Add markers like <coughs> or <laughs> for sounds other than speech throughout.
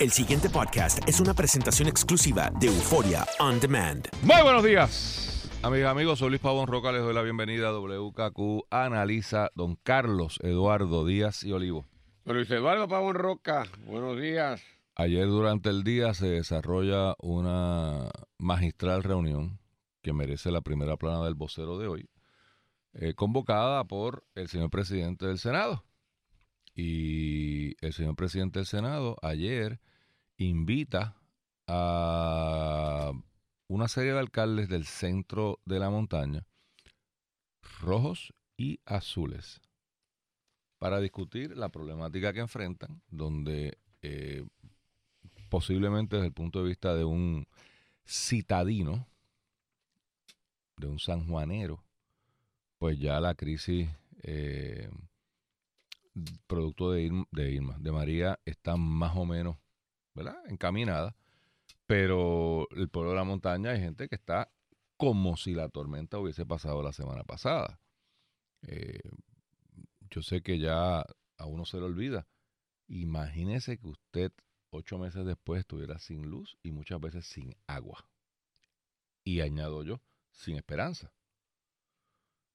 El siguiente podcast es una presentación exclusiva de Euforia On Demand. Muy buenos días, amigas amigos. Soy Luis Pavón Roca. Les doy la bienvenida a WKQ. Analiza don Carlos Eduardo Díaz y Olivo. Luis Eduardo Pavón Roca, buenos días. Ayer durante el día se desarrolla una magistral reunión que merece la primera plana del vocero de hoy, eh, convocada por el señor presidente del Senado. Y el señor presidente del Senado ayer invita a una serie de alcaldes del centro de la montaña, rojos y azules, para discutir la problemática que enfrentan, donde eh, posiblemente desde el punto de vista de un citadino, de un sanjuanero, pues ya la crisis eh, producto de, de Irma, de María, está más o menos ¿verdad? Encaminada. Pero el pueblo de la montaña hay gente que está como si la tormenta hubiese pasado la semana pasada. Eh, yo sé que ya a uno se le olvida. Imagínese que usted ocho meses después estuviera sin luz y muchas veces sin agua. Y añado yo, sin esperanza.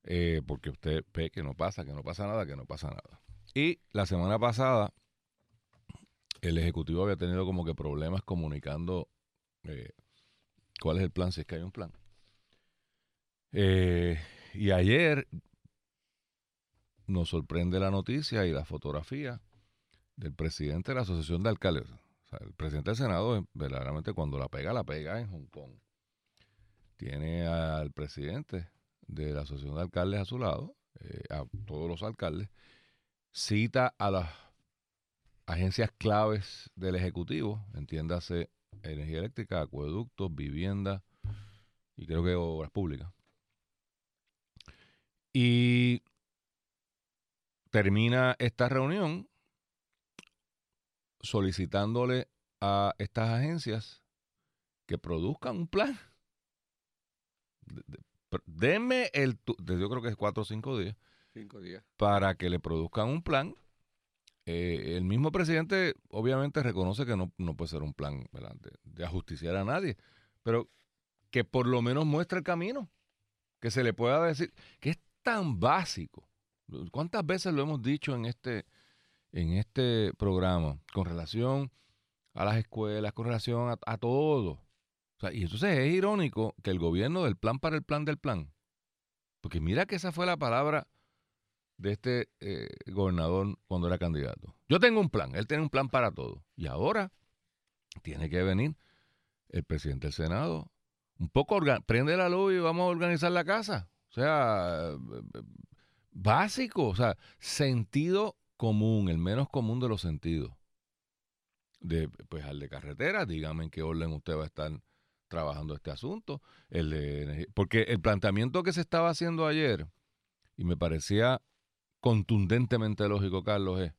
Eh, porque usted ve que no pasa, que no pasa nada, que no pasa nada. Y la semana pasada el Ejecutivo había tenido como que problemas comunicando eh, cuál es el plan, si es que hay un plan. Eh, y ayer nos sorprende la noticia y la fotografía del presidente de la Asociación de Alcaldes. el presidente del Senado, verdaderamente cuando la pega, la pega en Hong Kong. Tiene al presidente de la Asociación de Alcaldes a su lado, eh, a todos los alcaldes, cita a las agencias claves del Ejecutivo, entiéndase energía eléctrica, acueductos, vivienda y creo que obras públicas. Y termina esta reunión solicitándole a estas agencias que produzcan un plan. Denme el, yo creo que es cuatro o cinco días. Cinco días. Para que le produzcan un plan eh, el mismo presidente obviamente reconoce que no, puede ser un plan de, ajusticiar a nadie, pero que por lo menos muestre el camino, que se le pueda decir, que es tan básico. ¿Cuántas veces lo hemos dicho en este, en este programa con relación a las escuelas, con relación a, a todo? y entonces es irónico que el gobierno del plan para el plan del plan, porque mira que esa fue la palabra de este eh, gobernador cuando era candidato. Yo tengo un plan, él tiene un plan para todo. Y ahora tiene que venir el presidente del Senado. Un poco, prende la luz y vamos a organizar la casa. O sea, básico, o sea, sentido común, el menos común de los sentidos. De, pues al de carretera, dígame en qué orden usted va a estar trabajando este asunto. El de, porque el planteamiento que se estaba haciendo ayer, y me parecía contundentemente lógico, Carlos, es,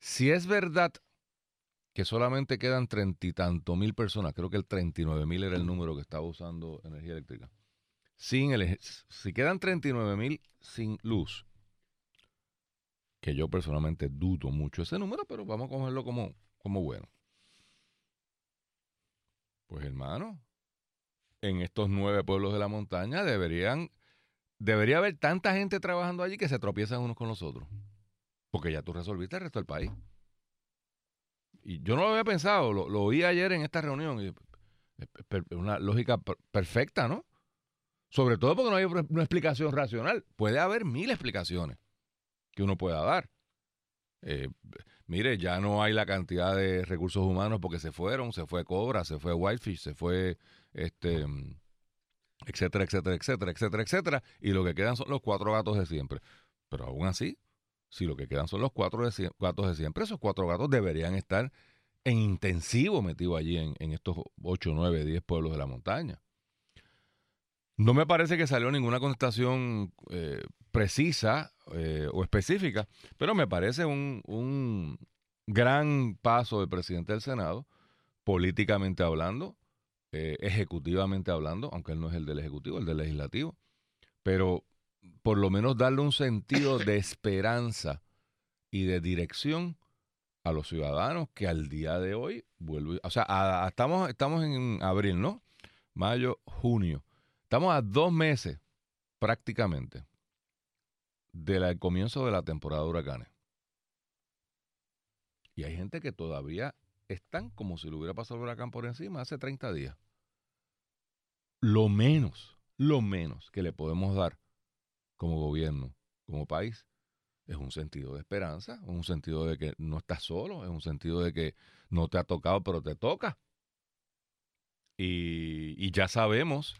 si es verdad que solamente quedan treinta y tanto mil personas, creo que el nueve mil era el número que estaba usando energía eléctrica, sin el, si quedan nueve mil sin luz, que yo personalmente dudo mucho ese número, pero vamos a cogerlo como, como bueno. Pues hermano, en estos nueve pueblos de la montaña deberían debería haber tanta gente trabajando allí que se tropiezan unos con los otros. Porque ya tú resolviste el resto del país. Y yo no lo había pensado, lo, oí ayer en esta reunión. Y, una lógica perfecta, ¿no? Sobre todo porque no hay una explicación racional. Puede haber mil explicaciones que uno pueda dar. Eh, mire, ya no hay la cantidad de recursos humanos porque se fueron, se fue Cobra, se fue Whitefish, se fue este etcétera, etcétera, etcétera, etcétera, etcétera, y lo que quedan son los cuatro gatos de siempre. Pero aún así, si lo que quedan son los cuatro gatos de siempre, esos cuatro gatos deberían estar en intensivo metidos allí en, estos ocho, nueve, diez pueblos de la montaña. No me parece que salió ninguna contestación eh, precisa eh, o específica, pero me parece un, un gran paso del presidente del Senado, políticamente hablando, eh, ejecutivamente hablando, aunque él no es el del ejecutivo, el del legislativo, pero por lo menos darle un sentido de esperanza y de dirección a los ciudadanos que al día de hoy, o sea, estamos, estamos en abril, ¿no? Mayo, junio. Estamos a dos meses prácticamente del comienzo de la temporada de huracanes. Y hay gente que todavía están como si le hubiera pasado el huracán por encima hace 30 días. Lo menos, lo menos que le podemos dar como gobierno, como país, es un sentido de esperanza, es un sentido de que no estás solo, es un sentido de que no te ha tocado, pero te toca. Y, ya sabemos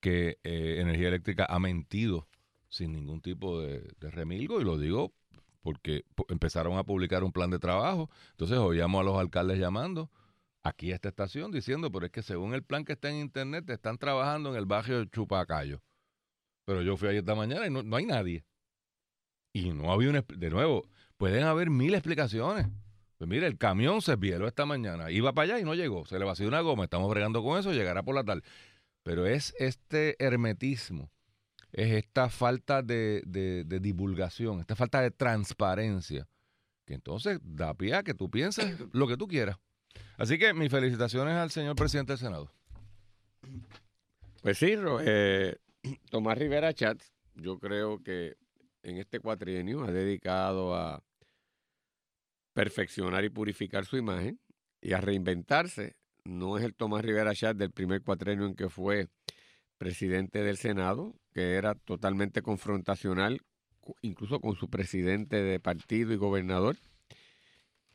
que eh, Energía Eléctrica ha mentido sin ningún tipo de remilgo, y lo digo porque empezaron a publicar un plan de trabajo. Entonces oíamos a los alcaldes llamando aquí a esta estación diciendo, pero es que según el plan que está en internet, están trabajando en el barrio Chupacayo. Pero yo fui ahí esta mañana y no, no hay nadie. Y no había una... De nuevo, pueden haber mil explicaciones. Pues mire, el camión se vieló esta mañana. Iba para allá y no llegó. Se le vació una goma. Estamos bregando con eso. Llegará por la tarde. Pero es este hermetismo. Es esta falta de, de- de divulgación. Esta falta de transparencia. Que entonces da pie a que tú pienses <coughs> lo que tú quieras. Así que mis felicitaciones al señor presidente del Senado. Pues sí, eh, Tomás Rivera Chats, yo creo que en este cuatrienio ha dedicado a perfeccionar y purificar su imagen y a reinventarse. No es el Tomás Rivera Chats del primer cuatrienio en que fue presidente del Senado, que era totalmente confrontacional, incluso con su presidente de partido y gobernador,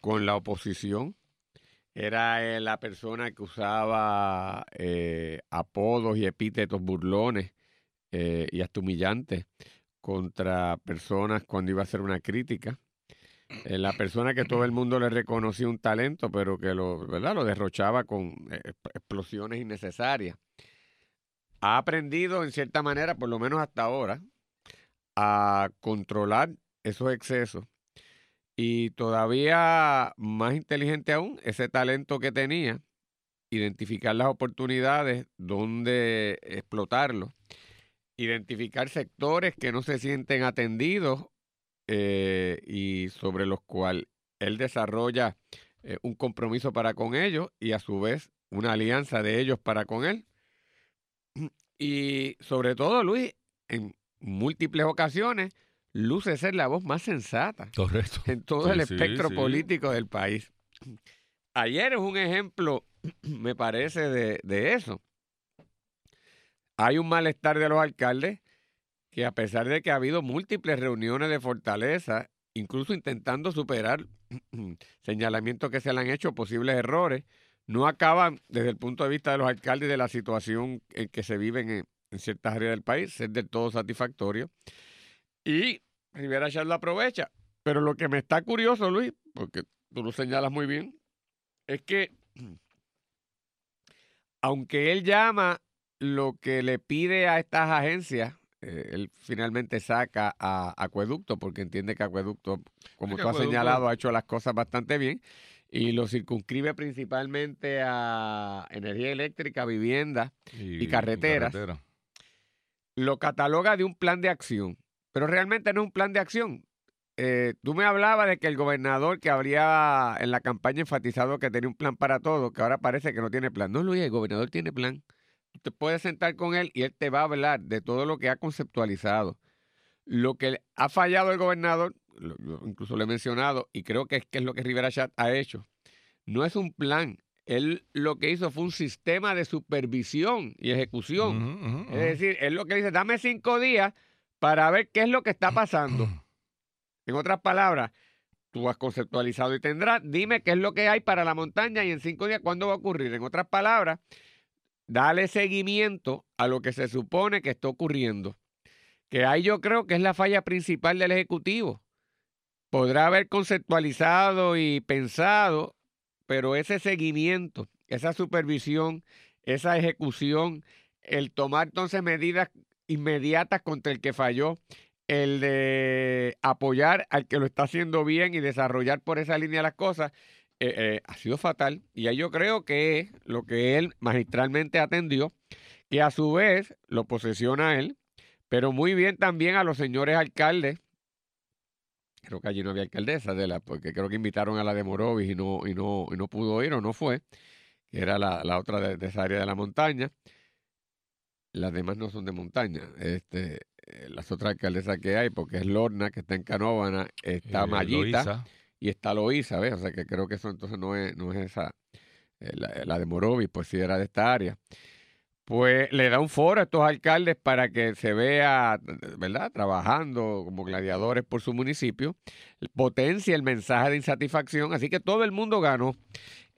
con la oposición. Era eh, la persona que usaba eh, apodos y epítetos burlones eh, y hasta humillantes contra personas cuando iba a hacer una crítica. La persona que todo el mundo le reconocía un talento, pero que lo, ¿verdad? lo derrochaba con exp- explosiones innecesarias. Ha aprendido, en cierta manera, por lo menos hasta ahora, a controlar esos excesos y todavía más inteligente aún, ese talento que tenía, identificar las oportunidades, dónde explotarlo, identificar sectores que no se sienten atendidos eh, y sobre los cuales él desarrolla eh, un compromiso para con ellos y a su vez una alianza de ellos para con él. Y sobre todo, Luis, en múltiples ocasiones, luce ser la voz más sensata Correcto. en todo Sí, el sí, espectro sí. político del país. Ayer es un ejemplo, <clears throat> me parece, de, de eso. Hay un malestar de los alcaldes que a pesar de que ha habido múltiples reuniones de fortaleza, incluso intentando superar <clears throat> señalamientos que se le han hecho, posibles errores, no acaban desde el punto de vista de los alcaldes de la situación en que se viven en, en ciertas áreas del país, ser del todo satisfactorio. Y Rivera Chat lo aprovecha. Pero lo que me está curioso, Luis, porque tú lo señalas muy bien, es que <clears throat> aunque él llama lo que le pide a estas agencias, eh, él finalmente saca a Acueducto, porque entiende que Acueducto, como tú has señalado, ha hecho las cosas bastante bien y lo circunscribe principalmente a energía eléctrica, vivienda, y carreteras. carretera. lo cataloga de un plan de acción, pero realmente no es un plan de acción. Eh, tú me hablabas de que el gobernador que habría en la campaña enfatizado que tenía un plan para todo, que ahora parece que no tiene plan. No, Luis, el gobernador tiene plan. Tú te puedes sentar con él y él te va a hablar de todo lo que ha conceptualizado. Lo que ha fallado el gobernador, lo- lo- incluso lo he mencionado, y creo que es, que es lo que Rivera Chat ha hecho, no es un plan. Él lo que hizo fue un sistema de supervisión y ejecución. Es decir, es lo que dice, dame cinco días para ver qué es lo que está pasando. <clears throat> En otras palabras, tú has conceptualizado y tendrás, dime qué es lo que hay para la montaña y en cinco días cuándo va a ocurrir. En otras palabras, dale seguimiento a lo que se supone que está ocurriendo. Que ahí yo creo que es la falla principal del Ejecutivo. Podrá haber conceptualizado y pensado, pero ese seguimiento, esa supervisión, esa ejecución, el tomar entonces medidas inmediatas contra el que falló, el de apoyar al que lo está haciendo bien y desarrollar por esa línea las cosas, eh, eh, ha sido fatal. Y ahí yo creo que es lo que él magistralmente atendió, que a su vez lo posesiona a él, pero muy bien también a los señores alcaldes creo que allí no había alcaldesa de la, porque creo que invitaron a la de Morovis y no, y no, y no pudo ir o no fue, que era la, la otra de, de esa área de la montaña. Las demás no son de montaña. Este, eh, las otras alcaldesas que hay, porque es Lorna, que está en Canóvana, está Eh, Loíza. y está Loíza, ¿ves? O sea que creo que eso entonces no es, no es esa, eh, la, la de Morovis, pues sí era de esta área. Pues le da un foro a estos alcaldes para que se vea, ¿verdad? Trabajando como gladiadores por su municipio, potencia el mensaje de insatisfacción, así que todo el mundo ganó. <laughs>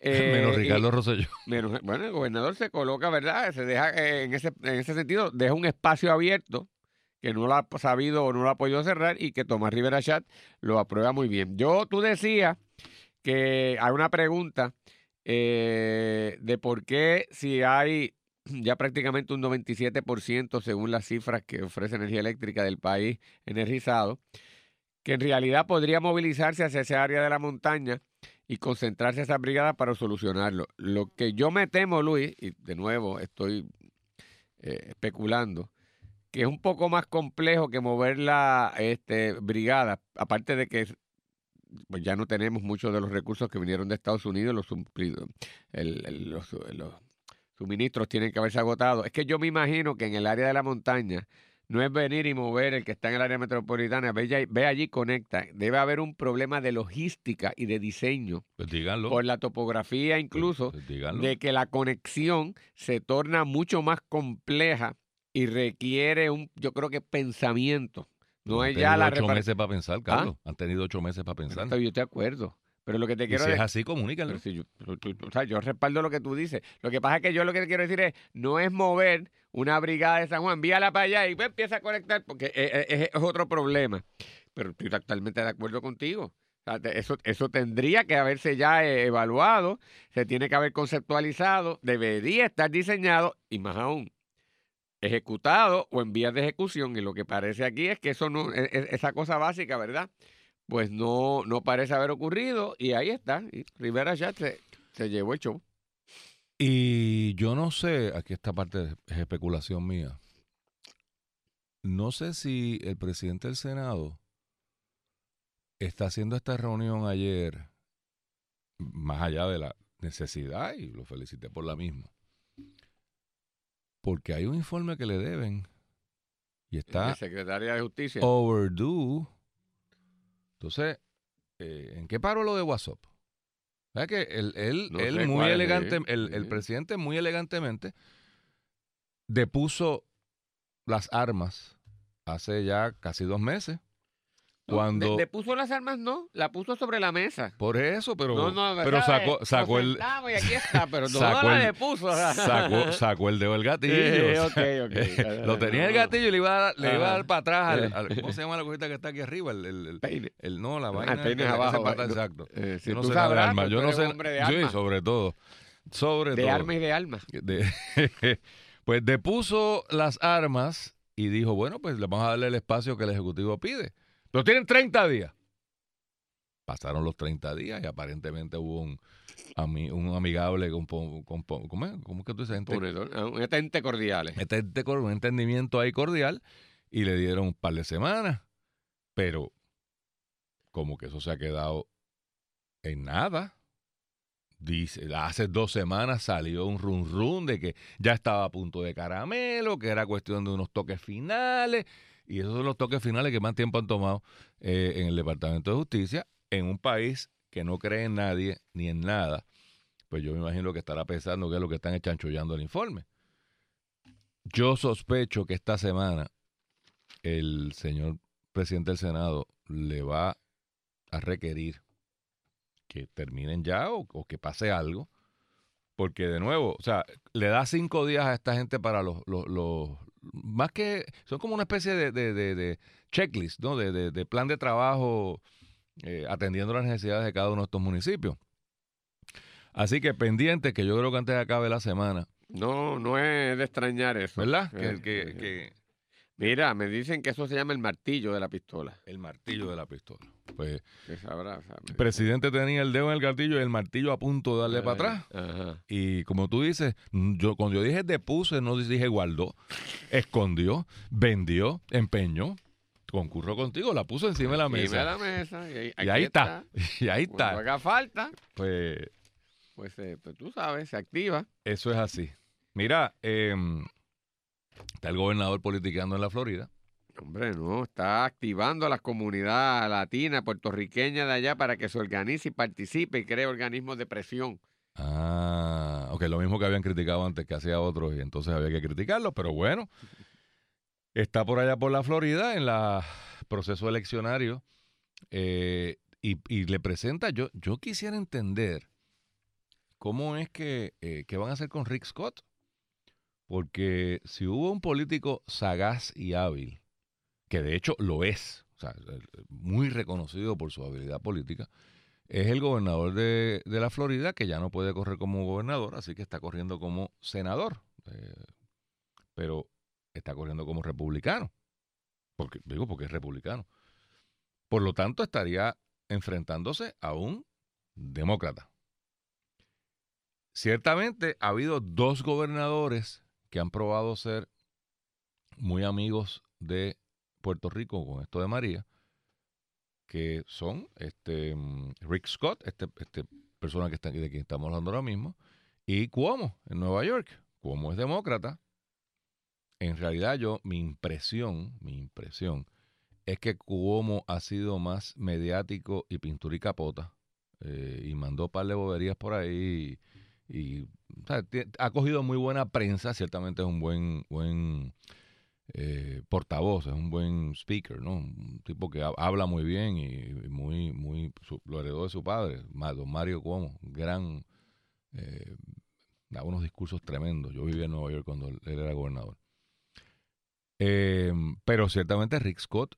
Eh, Menos y- Ricardo Rosselló. <laughs> menos- bueno, el gobernador se coloca, ¿verdad? Se deja, eh, en, ese, en ese sentido, deja un espacio abierto que no lo ha sabido o no lo ha podido cerrar y que Tomás Rivera Chat lo aprueba muy bien. Yo, tú decías que hay una pregunta eh, de por qué si hay ya prácticamente un 97% según las cifras que ofrece Energía Eléctrica del país energizado, que en realidad podría movilizarse hacia esa área de la montaña y concentrarse esa brigada para solucionarlo. Lo que yo me temo, Luis, y de nuevo estoy eh, especulando, que es un poco más complejo que mover la este, brigada, aparte de que pues ya no tenemos muchos de los recursos que vinieron de Estados Unidos, los suministros tienen que haberse agotado. Es que yo me imagino que en el área de la montaña no es venir y mover el que está en el área metropolitana, ve, ve allí, conecta. Debe haber un problema de logística y de diseño Pues díganlo. por la topografía incluso Pues díganlo. de que la conexión se torna mucho más compleja y requiere un, yo creo que pensamiento. No Han es ya tenido la ocho meses para pensar, Carlos. Han tenido ocho meses para pensar. Yo de acuerdo. Pero lo que te quiero si es decir. así, comunícanlo. Pero si yo, o sea, yo respaldo lo que tú dices. Lo que pasa es que yo lo que te quiero decir es, no es mover una brigada de San Juan, envíala para allá y pues, empieza a conectar, porque es, es- es- es otro problema. Pero estoy totalmente de acuerdo contigo. Eso, eso tendría que haberse ya eh, evaluado, se tiene que haber conceptualizado, debería estar diseñado y más aún, ejecutado o en vías de ejecución. Y lo que parece aquí es que eso no, e- e- esa cosa básica, ¿verdad? Pues no, no parece haber ocurrido y ahí está. Y Rivera ya se, se llevó el show. Y yo no sé, aquí esta parte es especulación mía. No sé si el presidente del Senado está haciendo esta reunión ayer, más allá de la necesidad, y lo felicité por la misma, porque hay un informe que le deben y está de secretaria de Justicia. overdue. Entonces, eh, ¿en qué paró lo de WhatsApp? ¿Sabes que él, él, No él muy es, elegante, ¿eh? el, el presidente muy elegantemente depuso las armas hace ya casi dos meses. Cuando, de puso las armas, no, la puso sobre la mesa. por eso, pero, no, no, pero sacó, sacó el, y aquí está, pero sacó la el- depuso. sacó, sacó el dedo del gatillo. <laughs> Eh, o ok, sea, ok. Lo tenía el No, gatillo y le iba a dar, le iba a dar para atrás al, Eh. al- ¿cómo se llama la cosita que está aquí arriba? El, el- el- Peine. el- no, la Ah, vaina. el peine abajo, pata- exacto. Eh, si Yo no tú sé nada de sabrás, armas, yo tú no eres sé. un hombre de sí, sobre todo. Sobre de todo. armas y de almas. De- <laughs> pues depuso las armas y dijo, bueno, pues le vamos a darle el espacio que el Ejecutivo pide. Pero tienen 30 días. Pasaron los 30 días y aparentemente hubo un, un amigable, con, con- con- ¿cómo, es? ¿Cómo es que tú dices? Ah, Un ente cordiales. este- este un entendimiento ahí cordial y le dieron un par de semanas. Pero como que eso se ha quedado en nada. Dice, hace dos semanas salió un run run de que ya estaba a punto de caramelo, que era cuestión de unos toques finales. Y esos son los toques finales que más tiempo han tomado eh, en el Departamento de Justicia, en un país que no cree en nadie ni en nada. Pues yo me imagino que estará pensando que es lo que están echanchollando el informe. Yo sospecho que esta semana el señor presidente del Senado le va a requerir que terminen ya o, que pase algo, porque de nuevo, o sea, le da cinco días a esta gente para los, los- más que, son como una especie de, de, de- de checklist, ¿no? De, plan de trabajo eh, atendiendo las necesidades de cada uno de estos municipios. Así que pendiente, que yo creo que antes acabe la semana, No, no es de extrañar eso. ¿verdad? Eh, Que, que- eh, que Mira, me dicen que eso se llama el martillo de la pistola. el martillo de la pistola. Pues sabrá, el presidente tenía el dedo en el gatillo y el martillo a punto de darle para atrás. Ajá. Y como tú dices, mm, yo cuando yo dije depuse, no dije guardó, escondió, vendió, empeñó. concurro contigo, la puso encima de la Encima mesa. de la mesa. Y ahí, Y aquí ahí está. <laughs> Y ahí Cuando está. haga falta, Pues pues, eh, pues tú sabes, se activa. eso es así. Mira, em, está el gobernador politicando en la Florida. Hombre, no, está activando a la comunidad latina, puertorriqueña de allá para que se organice y participe y cree organismos de presión. Ah, ok, lo mismo que habían criticado antes que hacía otros y entonces había que criticarlo, pero bueno, está por allá por la Florida en el proceso eleccionario eh, y, y le presenta, yo, yo quisiera entender cómo es que, eh, qué van a hacer con Rick Scott, porque si hubo un político sagaz y hábil, que de hecho lo es, o sea, muy reconocido por su habilidad política, es el gobernador de, de la Florida que ya no puede correr como gobernador, así que está corriendo como senador, eh, pero está corriendo como republicano, porque digo porque es republicano. Por lo tanto, estaría enfrentándose a un demócrata. Ciertamente ha habido dos gobernadores que han probado ser muy amigos de Puerto Rico con esto de María, que son este mm, Rick Scott, este, este persona que está de quien estamos hablando ahora mismo, y Cuomo en Nueva York. Cuomo es demócrata. En realidad yo, mi impresión, mi impresión, es que Cuomo ha sido más mediático y pintura y eh, y mandó par de boberías por ahí, y, ha cogido muy buena prensa, ciertamente es un buen, buen eh, portavoz, es un buen speaker, ¿no? Un tipo que ha- habla muy bien y, muy, muy, su- lo heredó de su padre, don Mario Cuomo, gran, eh, da unos discursos tremendos. Yo vivía en Nueva York cuando él era gobernador. Eh, pero ciertamente Rick Scott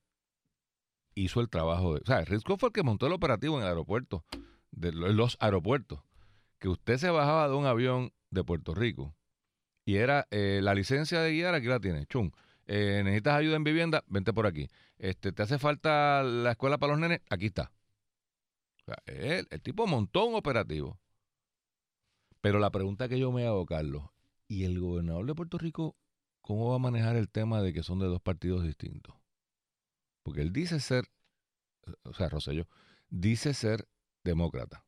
hizo el trabajo de, o sea, Rick Scott fue el que montó el operativo en el aeropuerto, de los aeropuertos, que usted se bajaba de un avión de Puerto Rico y era eh, la licencia de guiar, aquí la tiene, chum. Eh, necesitas ayuda en vivienda, vente por aquí. Este, ¿Te hace falta la escuela para los nenes? Aquí está. Él- el tipo montó un operativo. Pero la pregunta que yo me hago, Carlos, ¿y el gobernador de Puerto Rico cómo va a manejar el tema de que son de dos partidos distintos? Porque él dice ser, o sea, Rosselló, dice ser demócrata.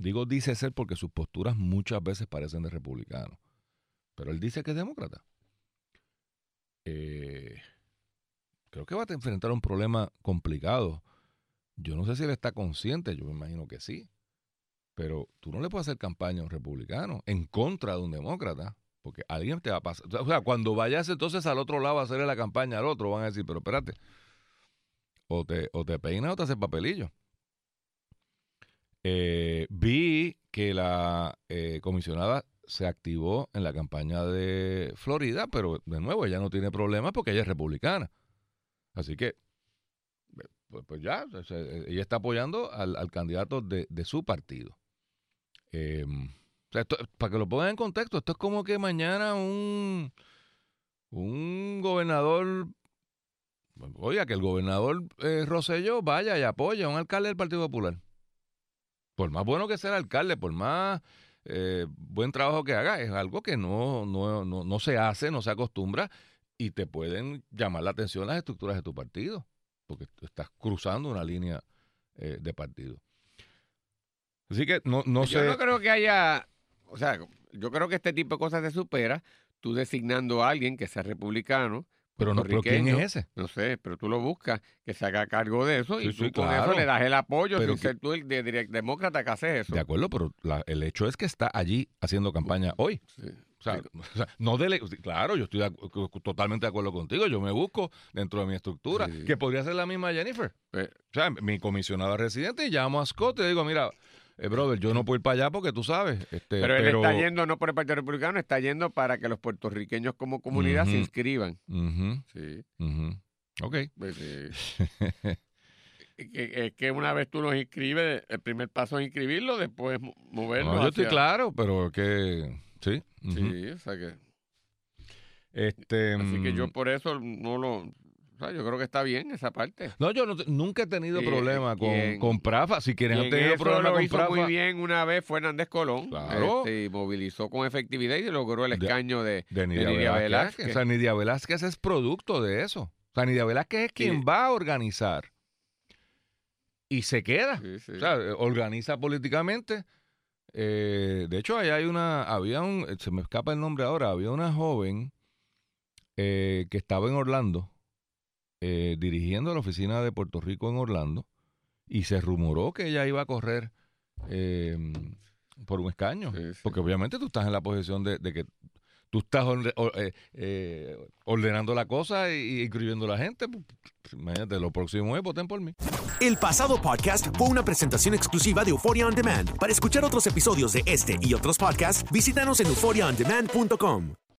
Digo dice ser porque sus posturas muchas veces parecen de republicano. Pero él dice que es demócrata. Eh, creo que va a enfrentar un problema complicado. Yo no sé si él está consciente, yo me imagino que sí. Pero tú no le puedes hacer campaña a un republicano en contra de un demócrata, porque alguien te va a pasar. O sea, cuando vayas entonces al otro lado a hacerle la campaña al otro, van a decir, pero espérate, o te, o te peinas o te haces papelillo. Eh, vi que la eh, comisionada se activó en la campaña de Florida, pero de nuevo ella no tiene problemas porque ella es republicana. Así que, pues, pues ya, sea, ella está apoyando al, candidato de, su partido. Eh, o sea, esto- para que lo pongan en contexto, esto es como que mañana un, un gobernador, oiga, que el gobernador eh, Rosselló vaya y apoye a un alcalde del Partido Popular. Por más bueno que sea el alcalde, por más eh, buen trabajo que haga, es algo que no, no, no, no se hace, no se acostumbra y te pueden llamar la atención las estructuras de tu partido, porque tú estás cruzando una línea eh, de partido. Así que no, no yo sé. no creo que haya, o sea, yo creo que este tipo de cosas se supera tú designando a alguien que sea republicano, pero, no, pero ¿quién es ese? No sé, pero tú lo buscas, que se haga cargo de eso y tú sí, con claro. eso le das el apoyo Pero sin que- ser tú el de, demócrata que hace eso. De acuerdo, pero la- el hecho es que está allí haciendo campaña hoy. Sí. O sea, <laughs> o sea, no dele, claro, yo estoy de totalmente de acuerdo contigo. Yo me busco dentro de mi estructura, Sí. que podría ser la misma Jennifer. Eh. O sea, mi comisionada residente, y llamo a Scott y le digo, mira, eh, brother, yo no puedo ir para allá porque tú sabes. Este, Pero él está yendo no por el Partido Republicano, está yendo para que los puertorriqueños como comunidad se inscriban. Ujú, Sí. Ok. pues, <laughs> sí. Es que, una vez tú los inscribes, el primer paso es inscribirlo, después mo- moverlo. No, yo estoy claro, pero que sí. Sí, o sea que. Este, Así que yo mm, por eso no lo. O sea, yo creo que está bien esa parte. No, yo no nunca he tenido Y, problema con, quien- con Prafa. Si quienes Y han en tenido eso problemas lo con hizo Prafa. muy bien una vez fue Hernández Colón. Claro. este, y movilizó con efectividad y logró el De- escaño de, De Nidia, Nidia Velázquez. Velázquez. O sea, Nidia Velázquez es producto de eso. O sea, Nidia Velázquez es quien Sí. va a organizar. Y se queda. Sí, sí. O sea, eh, organiza políticamente. Eh, de hecho, allá hay una, había un, eh, se me escapa el nombre ahora, había una joven eh, que estaba en Orlando, eh, dirigiendo la oficina de Puerto Rico en Orlando, y se rumoró que ella iba a correr eh, por un escaño. Sí, sí. Porque obviamente tú estás en la posición de, de que tú estás orde- eh, eh, ordenando la cosa y, inscribiendo a la gente. Pues, Imagínate, lo próximo es voten por mí. El pasado podcast fue una presentación exclusiva de Euphoria On Demand. Para escuchar otros episodios de este y otros podcasts, visítanos en euphoriaondemand.com.